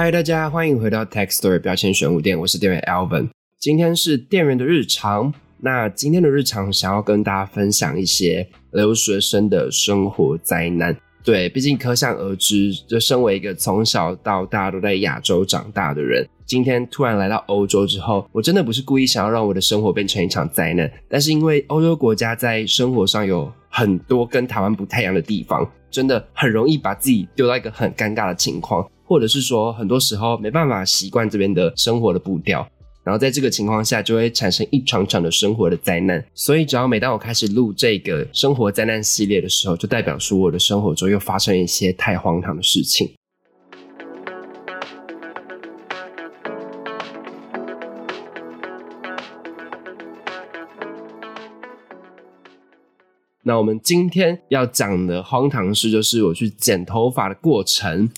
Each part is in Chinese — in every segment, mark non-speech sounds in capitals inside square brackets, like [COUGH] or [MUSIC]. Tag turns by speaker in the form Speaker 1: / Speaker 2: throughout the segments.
Speaker 1: 嗨，大家欢迎回到 Tech Story 标签玄武店，我是店员 Alvin。今天是店员的日常。那今天的日常想要跟大家分享一些留学生的生活灾难。对，毕竟可想而知，就身为一个从小到大都在亚洲长大的人，今天突然来到欧洲之后，我真的不是故意想要让我的生活变成一场灾难。但是因为欧洲国家在生活上有很多跟台湾不太一样的地方，真的很容易把自己丢到一个很尴尬的情况。或者是说，很多时候没办法习惯这边的生活的步调，然后在这个情况下就会产生一场场的生活的灾难。所以，只要每当我开始录这个生活灾难系列的时候，就代表说我的生活中又发生一些太荒唐的事情。那我们今天要讲的荒唐事，就是我去剪头发的过程。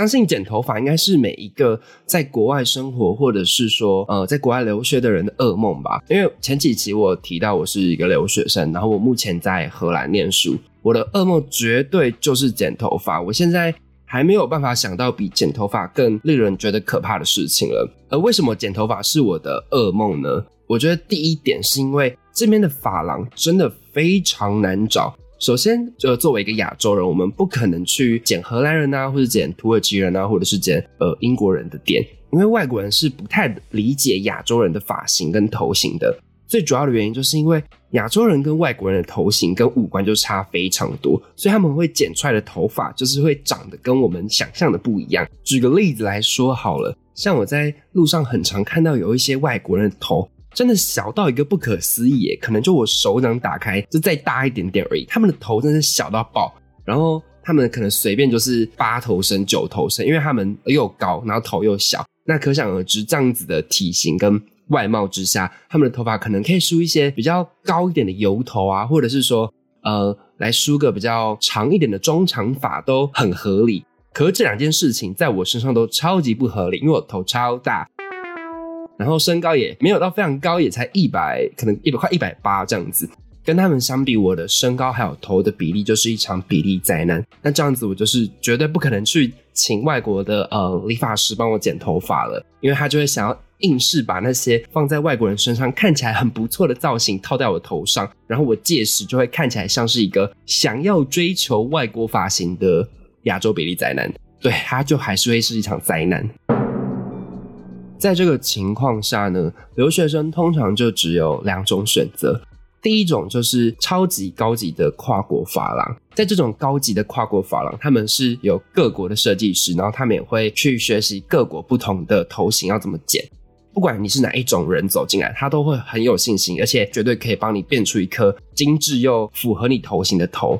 Speaker 1: 相信剪头发应该是每一个在国外生活，或者是说呃在国外留学的人的噩梦吧。因为前几集我提到我是一个留学生，然后我目前在荷兰念书，我的噩梦绝对就是剪头发。我现在还没有办法想到比剪头发更令人觉得可怕的事情了。而为什么剪头发是我的噩梦呢？我觉得第一点是因为这边的发廊真的非常难找。首先，就作为一个亚洲人，我们不可能去剪荷兰人啊，或者剪土耳其人啊，或者是剪呃英国人的店，因为外国人是不太理解亚洲人的发型跟头型的。最主要的原因就是因为亚洲人跟外国人的头型跟五官就差非常多，所以他们会剪出来的头发就是会长得跟我们想象的不一样。举个例子来说好了，像我在路上很常看到有一些外国人的头。真的小到一个不可思议耶，可能就我手掌打开就再大一点点而已。他们的头真的是小到爆，然后他们可能随便就是八头身、九头身，因为他们又高，然后头又小。那可想而知，这样子的体型跟外貌之下，他们的头发可能可以梳一些比较高一点的油头啊，或者是说呃来梳个比较长一点的中长发都很合理。可是这两件事情在我身上都超级不合理，因为我头超大。然后身高也没有到非常高，也才一百，可能一百快一百八这样子。跟他们相比，我的身高还有头的比例就是一场比例灾难。那这样子，我就是绝对不可能去请外国的呃理发师帮我剪头发了，因为他就会想要硬是把那些放在外国人身上看起来很不错的造型套在我头上，然后我届时就会看起来像是一个想要追求外国发型的亚洲比例灾难。对，他就还是会是一场灾难。在这个情况下呢，留学生通常就只有两种选择。第一种就是超级高级的跨国发廊，在这种高级的跨国发廊，他们是有各国的设计师，然后他们也会去学习各国不同的头型要怎么剪。不管你是哪一种人走进来，他都会很有信心，而且绝对可以帮你变出一颗精致又符合你头型的头。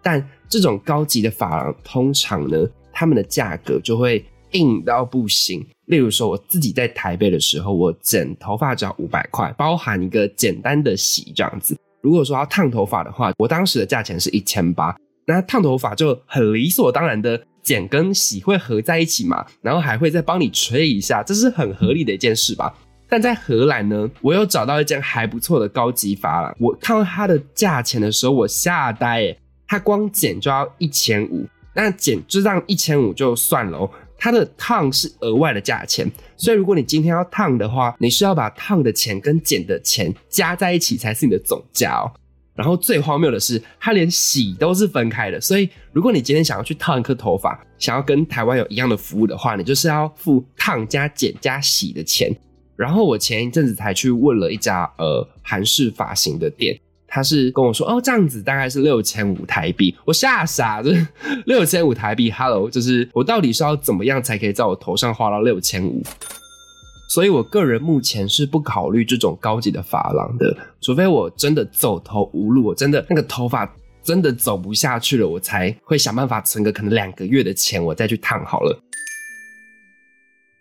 Speaker 1: 但这种高级的发廊通常呢，他们的价格就会硬到不行。例如说，我自己在台北的时候，我剪头发只要五百块，包含一个简单的洗这样子。如果说要烫头发的话，我当时的价钱是一千八。那烫头发就很理所当然的剪跟洗会合在一起嘛，然后还会再帮你吹一下，这是很合理的一件事吧。但在荷兰呢，我又找到一件还不错的高级发廊，我看到它的价钱的时候，我吓呆诶，它光剪就要一千五，那剪就这样一千五就算了。它的烫是额外的价钱，所以如果你今天要烫的话，你是要把烫的钱跟剪的钱加在一起才是你的总价哦。然后最荒谬的是，它连洗都是分开的，所以如果你今天想要去烫一颗头发，想要跟台湾有一样的服务的话，你就是要付烫加剪加洗的钱。然后我前一阵子才去问了一家呃韩式发型的店。他是跟我说哦，这样子大概是六千五台币，我吓傻，就是 [LAUGHS] 六千五台币。Hello，就是我到底是要怎么样才可以在我头上花到六千五？所以我个人目前是不考虑这种高级的发廊的，除非我真的走投无路，我真的那个头发真的走不下去了，我才会想办法存个可能两个月的钱，我再去烫好了。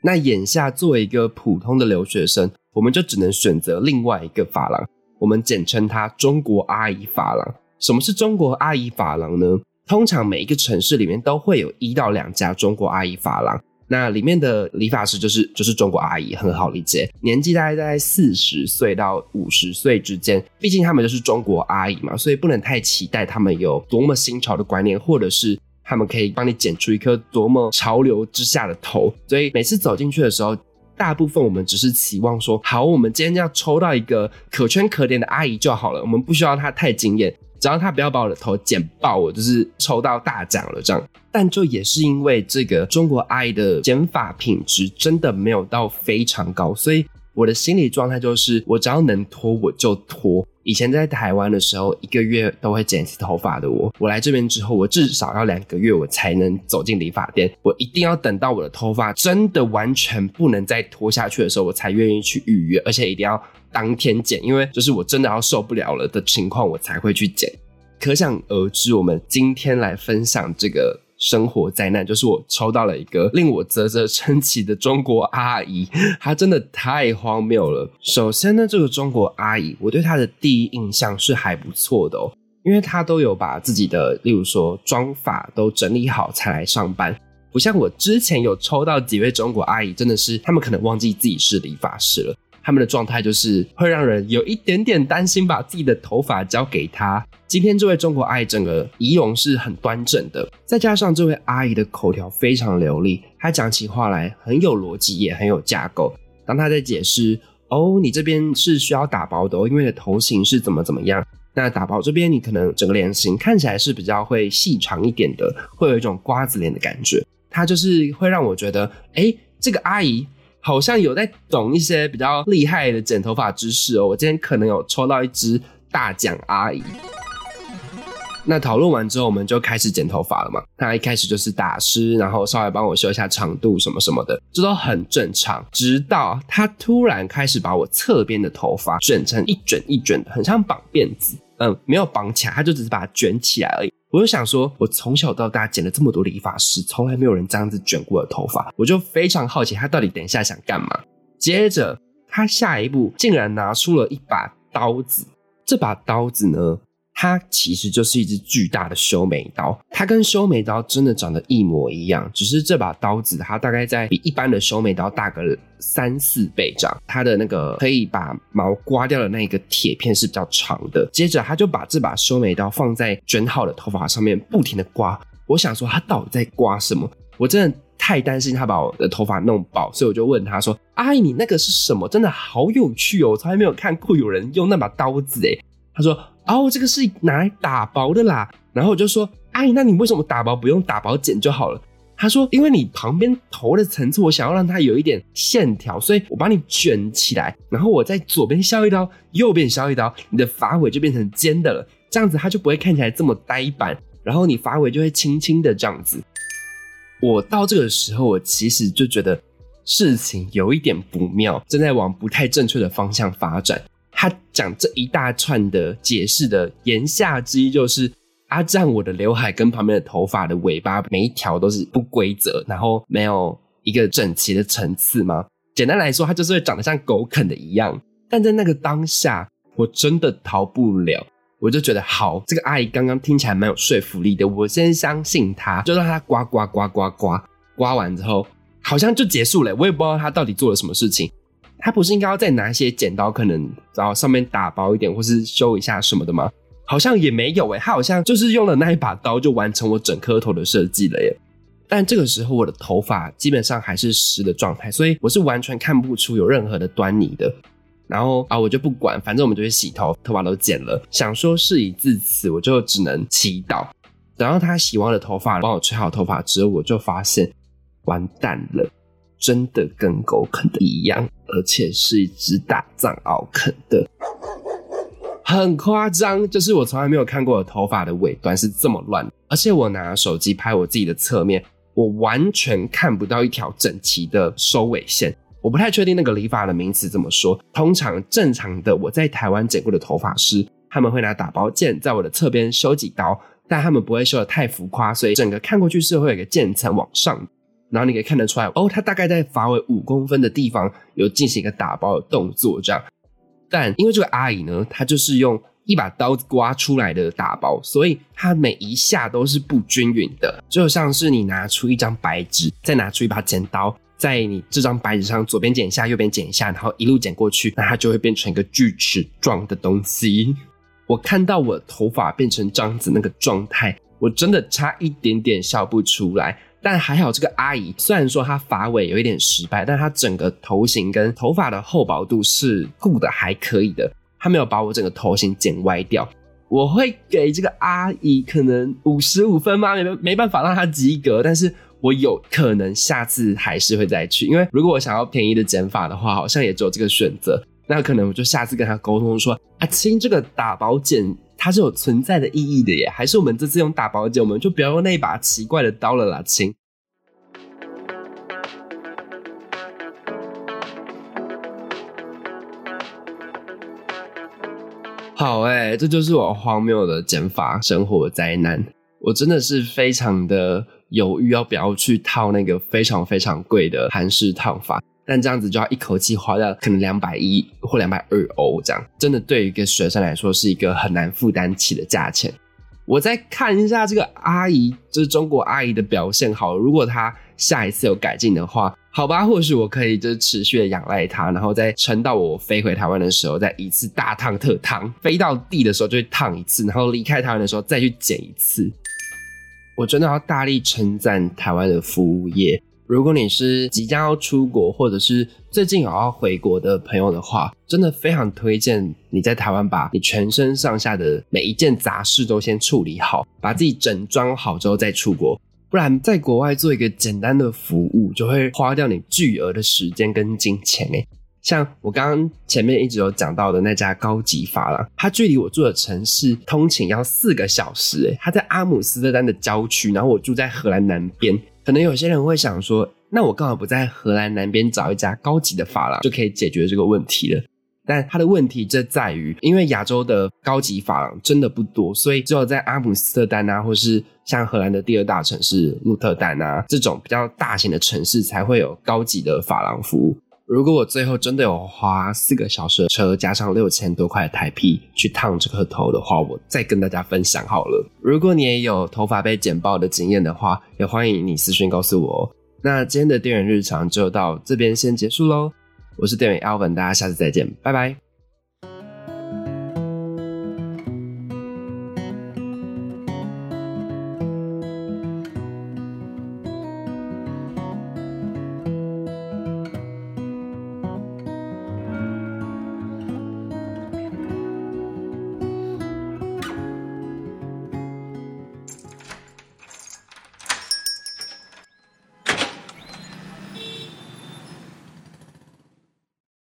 Speaker 1: 那眼下作为一个普通的留学生，我们就只能选择另外一个发廊。我们简称它中国阿姨发廊。什么是中国阿姨发廊呢？通常每一个城市里面都会有一到两家中国阿姨发廊，那里面的理发师就是就是中国阿姨，很好理解，年纪大概在四十岁到五十岁之间。毕竟他们就是中国阿姨嘛，所以不能太期待他们有多么新潮的观念，或者是他们可以帮你剪出一颗多么潮流之下的头。所以每次走进去的时候，大部分我们只是期望说，好，我们今天要抽到一个可圈可点的阿姨就好了，我们不需要她太惊艳，只要她不要把我的头剪爆，我就是抽到大奖了这样。但就也是因为这个中国阿姨的剪发品质真的没有到非常高，所以。我的心理状态就是，我只要能拖我就拖。以前在台湾的时候，一个月都会剪一次头发的我，我来这边之后，我至少要两个月我才能走进理发店。我一定要等到我的头发真的完全不能再拖下去的时候，我才愿意去预约，而且一定要当天剪，因为就是我真的要受不了了的情况，我才会去剪。可想而知，我们今天来分享这个。生活灾难就是我抽到了一个令我啧啧称奇的中国阿姨，[LAUGHS] 她真的太荒谬了。首先呢，这个中国阿姨，我对她的第一印象是还不错的哦，因为她都有把自己的，例如说妆发都整理好才来上班，不像我之前有抽到几位中国阿姨，真的是他们可能忘记自己是理发师了。他们的状态就是会让人有一点点担心，把自己的头发交给他。今天这位中国阿姨整个仪容是很端正的，再加上这位阿姨的口条非常流利，她讲起话来很有逻辑，也很有架构。当她在解释哦，你这边是需要打薄的哦，因为你的头型是怎么怎么样。那打薄这边你可能整个脸型看起来是比较会细长一点的，会有一种瓜子脸的感觉。她就是会让我觉得，哎，这个阿姨。好像有在懂一些比较厉害的剪头发知识哦。我今天可能有抽到一只大奖阿姨。那讨论完之后，我们就开始剪头发了嘛。他一开始就是打湿，然后稍微帮我修一下长度什么什么的，这都很正常。直到他突然开始把我侧边的头发卷成一卷一卷的，很像绑辫子。嗯，没有绑起来，他就只是把它卷起来而已。我就想说，我从小到大剪了这么多理发师，从来没有人这样子卷过的头发，我就非常好奇他到底等一下想干嘛。接着，他下一步竟然拿出了一把刀子，这把刀子呢？它其实就是一支巨大的修眉刀，它跟修眉刀真的长得一模一样，只是这把刀子它大概在比一般的修眉刀大个三四倍长，它的那个可以把毛刮掉的那个铁片是比较长的。接着他就把这把修眉刀放在卷好的头发上面，不停的刮。我想说他到底在刮什么？我真的太担心他把我的头发弄爆，所以我就问他说：“阿姨，你那个是什么？真的好有趣哦，我从来没有看过有人用那把刀子诶。他说。哦，这个是拿来打薄的啦。然后我就说，阿姨，那你为什么打薄不用打薄剪就好了？他说，因为你旁边头的层次，我想要让它有一点线条，所以我把你卷起来，然后我在左边削一刀，右边削一刀，你的发尾就变成尖的了。这样子它就不会看起来这么呆板，然后你发尾就会轻轻的这样子。我到这个时候，我其实就觉得事情有一点不妙，正在往不太正确的方向发展。他讲这一大串的解释的言下之意就是，阿赞我的刘海跟旁边的头发的尾巴每一条都是不规则，然后没有一个整齐的层次吗？简单来说，它就是会长得像狗啃的一样。但在那个当下，我真的逃不了，我就觉得好，这个阿姨刚刚听起来蛮有说服力的，我先相信她，就让她刮刮刮刮刮，刮完之后好像就结束了，我也不知道她到底做了什么事情。他不是应该要再拿一些剪刀，可能然后上面打薄一点，或是修一下什么的吗？好像也没有诶，他好像就是用了那一把刀就完成我整颗头的设计了耶。但这个时候我的头发基本上还是湿的状态，所以我是完全看不出有任何的端倪的。然后啊，我就不管，反正我们就去洗头，头发都剪了，想说事已至此，我就只能祈祷。等到他洗完了头发，帮我吹好头发之后，我就发现完蛋了。真的跟狗啃的一样，而且是一只大藏獒啃的，很夸张。就是我从来没有看过头发的尾端是这么乱，而且我拿手机拍我自己的侧面，我完全看不到一条整齐的收尾线。我不太确定那个理发的名词怎么说。通常正常的我在台湾剪过的头发师，他们会拿打包剑在我的侧边修几刀，但他们不会修的太浮夸，所以整个看过去是会有一个渐层往上。然后你可以看得出来，哦，它大概在发尾五公分的地方有进行一个打包的动作，这样。但因为这个阿姨呢，她就是用一把刀子刮出来的打包，所以它每一下都是不均匀的，就像是你拿出一张白纸，再拿出一把剪刀，在你这张白纸上左边剪一下，右边剪一下，然后一路剪过去，那它就会变成一个锯齿状的东西。我看到我头发变成这样子那个状态。我真的差一点点笑不出来。但还好，这个阿姨虽然说她发尾有一点失败，但她整个头型跟头发的厚薄度是顾的还可以的，她没有把我整个头型剪歪掉。我会给这个阿姨可能五十五分吗？没没办法让她及格，但是我有可能下次还是会再去，因为如果我想要便宜的剪法的话，好像也只有这个选择。那可能我就下次跟她沟通说：“阿青，这个打薄剪。”它是有存在的意义的耶，还是我们这次用大保剪，我们就不要用那一把奇怪的刀了啦，亲。好哎，这就是我荒谬的剪法生活灾难。我真的是非常的犹豫要不要去套那个非常非常贵的韩式烫发。但这样子就要一口气花掉可能两百一或两百二欧，这样真的对于一个学生来说是一个很难负担起的价钱。我再看一下这个阿姨，就是中国阿姨的表现好，如果她下一次有改进的话，好吧，或许我可以就是持续的仰赖她，然后再撑到我飞回台湾的时候，再一次大烫特烫，飞到地的时候就烫一次，然后离开台湾的时候再去剪一次。我真的要大力称赞台湾的服务业。如果你是即将要出国，或者是最近有要回国的朋友的话，真的非常推荐你在台湾把你全身上下的每一件杂事都先处理好，把自己整装好之后再出国。不然在国外做一个简单的服务，就会花掉你巨额的时间跟金钱诶。像我刚刚前面一直有讲到的那家高级发廊，它距离我住的城市通勤要四个小时诶。它在阿姆斯特丹的郊区，然后我住在荷兰南边。可能有些人会想说，那我刚好不在荷兰南边找一家高级的发廊，就可以解决这个问题了。但它的问题就在于，因为亚洲的高级发廊真的不多，所以只有在阿姆斯特丹啊，或是像荷兰的第二大城市鹿特丹啊这种比较大型的城市，才会有高级的发廊服务。如果我最后真的有花四个小时的车，加上六千多块台币去烫这个头的话，我再跟大家分享好了。如果你也有头发被剪爆的经验的话，也欢迎你私讯告诉我。那今天的店员日常就到这边先结束喽。我是店员 Alvin，大家下次再见，拜拜。